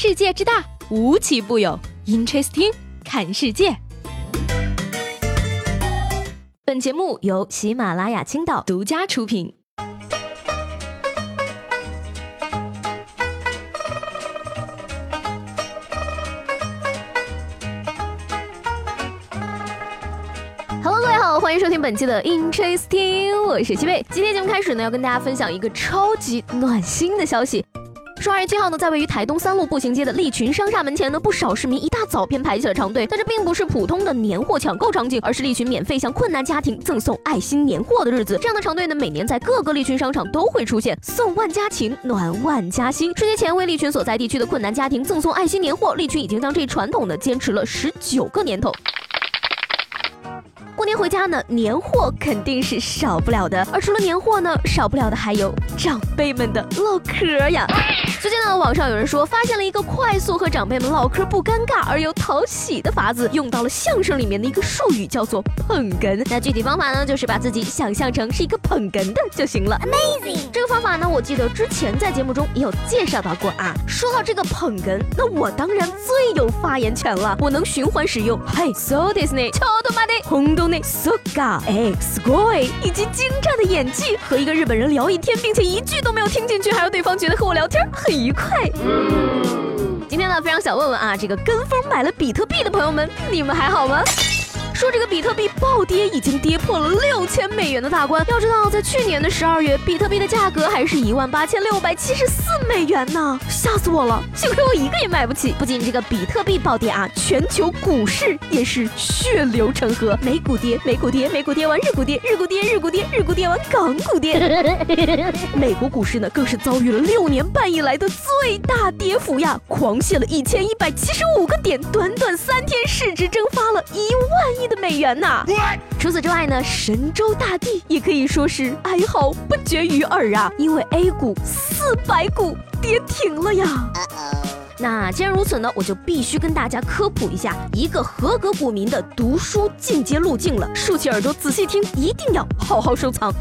世界之大，无奇不有。Interesting，看世界。本节目由喜马拉雅青岛独家出品。Hello，各位好，欢迎收听本期的 Interesting，我是西贝。今天节目开始呢，要跟大家分享一个超级暖心的消息。说二月七号呢，在位于台东三路步行街的利群商厦门前呢，不少市民一大早便排起了长队。但这并不是普通的年货抢购场景，而是利群免费向困难家庭赠送爱心年货的日子。这样的长队呢，每年在各个利群商场都会出现，送万家情，暖万家心。春节前为利群所在地区的困难家庭赠送爱心年货，利群已经将这一传统呢坚持了十九个年头。过年回家呢，年货肯定是少不了的。而除了年货呢，少不了的还有长辈们的唠嗑呀。最近呢，网上有人说发现了一个快速和长辈们唠嗑不尴尬而又讨喜的法子，用到了相声里面的一个术语，叫做捧哏。那具体方法呢，就是把自己想象成是一个捧哏的就行了。Amazing！这个方法呢，我记得之前在节目中也有介绍到过啊。说到这个捧哏，那我当然最有发言权了，我能循环使用。嘿，so this 呢，超多妈的，红豆呢，so ga，哎，sky，以及精湛的演技，和一个日本人聊一天，并且一句都没有听进去，还有对方觉得和我聊天。很愉快。今天呢，非常想问问啊，这个跟风买了比特币的朋友们，你们还好吗？说这个比特币暴跌已经跌破了六千美元的大关。要知道，在去年的十二月，比特币的价格还是一万八千六百七十四美元呢，吓死我了！幸亏我一个也买不起。不仅这个比特币暴跌啊，全球股市也是血流成河，美股跌，美股跌，美股跌完日股跌，日股跌，日股跌，日股跌完港股跌。美国股市呢，更是遭遇了六年半以来的最大跌幅呀，狂泻了一千一百七十五个点，短短三天市值蒸发了一万亿。的美元呐！除此之外呢，神州大地也可以说是哀嚎不绝于耳啊，因为 A 股四百股跌停了呀。那既然如此呢，我就必须跟大家科普一下一个合格股民的读书进阶路径了。竖起耳朵仔细听，一定要好好收藏。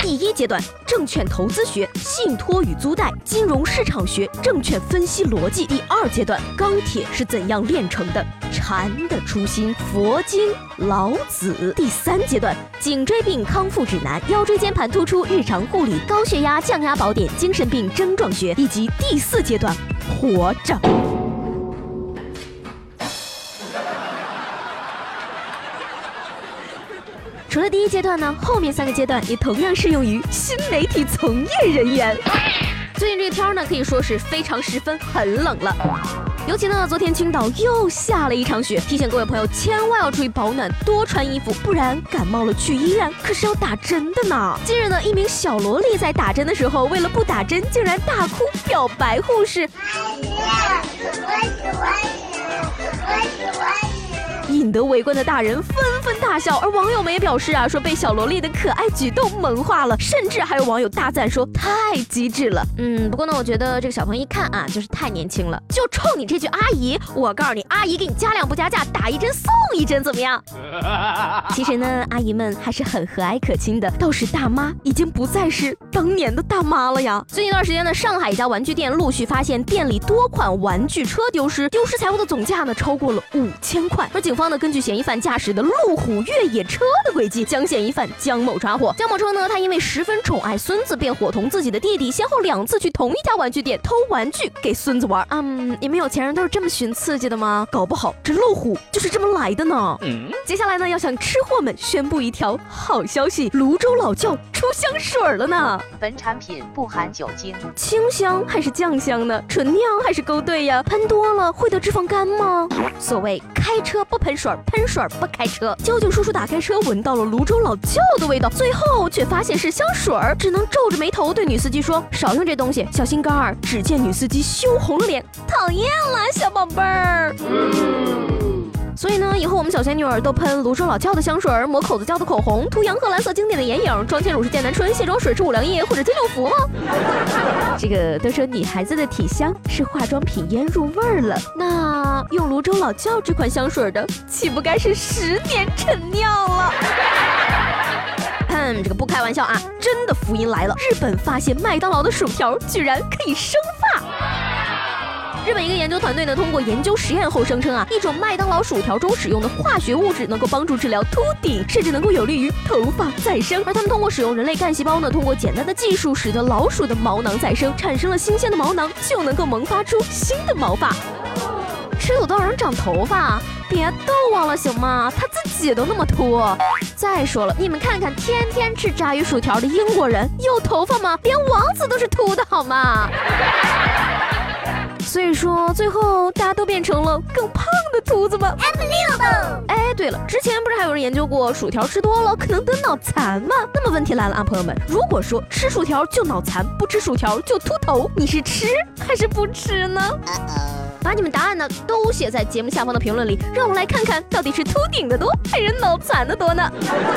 第一阶段，证券投资学、信托与租贷、金融市场学、证券分析逻辑。第二阶段，钢铁是怎样炼成的？禅的初心，佛经、老子。第三阶段，颈椎病康复指南、腰椎间盘突出日常护理、高血压降压宝典、精神病症状学，以及第四阶段，活着。除了第一阶段呢，后面三个阶段也同样适用于新媒体从业人员。最近这个天呢，可以说是非常十分很冷了，尤其呢，昨天青岛又下了一场雪，提醒各位朋友千万要注意保暖，多穿衣服，不然感冒了去医院可是要打针的呢。近日呢，一名小萝莉在打针的时候，为了不打针，竟然大哭表白护士。我喜欢你，我喜欢你。引得围观的大人纷纷大笑，而网友们也表示啊，说被小萝莉的可爱举动萌化了，甚至还有网友大赞说太机智了。嗯，不过呢，我觉得这个小朋友一看啊，就是太年轻了，就冲你这句阿姨，我告诉你，阿姨给你加量不加价，打一针送一针，怎么样？其实呢，阿姨们还是很和蔼可亲的，倒是大妈已经不再是当年的大妈了呀。最近一段时间呢，上海一家玩具店陆续发现店里多款玩具车丢失，丢失财物的总价呢超过了五千块，而警方。呢，根据嫌疑犯驾驶的路虎越野车的轨迹，将嫌疑犯江某抓获。江某称呢，他因为十分宠爱孙子，便伙同自己的弟弟，先后两次去同一家玩具店偷玩具给孙子玩。嗯，你们有钱人都是这么寻刺激的吗？搞不好这路虎就是这么来的呢。嗯接下来呢，要向吃货们宣布一条好消息：泸州老窖出香水了呢。本产品不含酒精，清香还是酱香呢？纯酿还是勾兑呀？喷多了会得脂肪肝吗？所谓开车不喷。水喷水不开车。交警叔叔打开车，闻到了泸州老窖的味道，最后却发现是香水儿，只能皱着眉头对女司机说：“少用这东西，小心肝儿。”只见女司机羞红了脸，讨厌了，小宝贝儿。所以呢，以后我们小仙女儿都喷泸州老窖的香水儿，抹口子窖的口红，涂洋河蓝色经典的眼影，妆前乳是剑南春，卸妆水是五粮液或者金六福吗？这个都说女孩子的体香是化妆品腌入味儿了，那用泸州老窖这款香水的，岂不该是十年陈酿了？嗯，这个不开玩笑啊，真的福音来了！日本发现麦当劳的薯条居然可以生发。日本一个研究团队呢，通过研究实验后声称啊，一种麦当劳薯条中使用的化学物质能够帮助治疗秃顶，甚至能够有利于头发再生。而他们通过使用人类干细胞呢，通过简单的技术，使得老鼠的毛囊再生，产生了新鲜的毛囊，就能够萌发出新的毛发。吃土豆让长头发，别逗我了行吗？他自己都那么秃。再说了，你们看看天天吃炸鱼薯条的英国人，有头发吗？连王子都是秃的好吗？所以说，最后大家都变成了更胖的秃子吗？Unbelievable！哎，对了，之前不是还有人研究过薯条吃多了可能得脑残吗？那么问题来了啊，朋友们，如果说吃薯条就脑残，不吃薯条就秃头，你是吃还是不吃呢？把你们答案呢都写在节目下方的评论里，让我们来看看到底是秃顶的多还是脑残的多呢？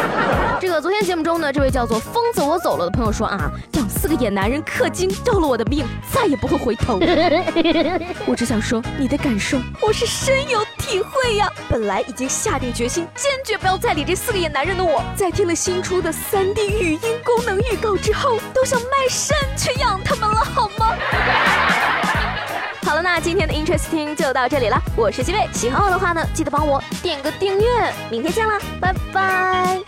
这个昨天节目中呢，这位叫做疯子我走了的朋友说啊，养四个野男人氪金要了我的命，再也不会回头。我只想说，你的感受我是深有体会呀。本来已经下定决心，坚决不要再理这四个野男人的我，在听了新出的三 D 语音功能预告之后，都想卖肾去养他们了，好吗？好了，那今天的 Interesting 就到这里了。我是西贝，喜欢我的话呢，记得帮我点个订阅。明天见啦，拜拜。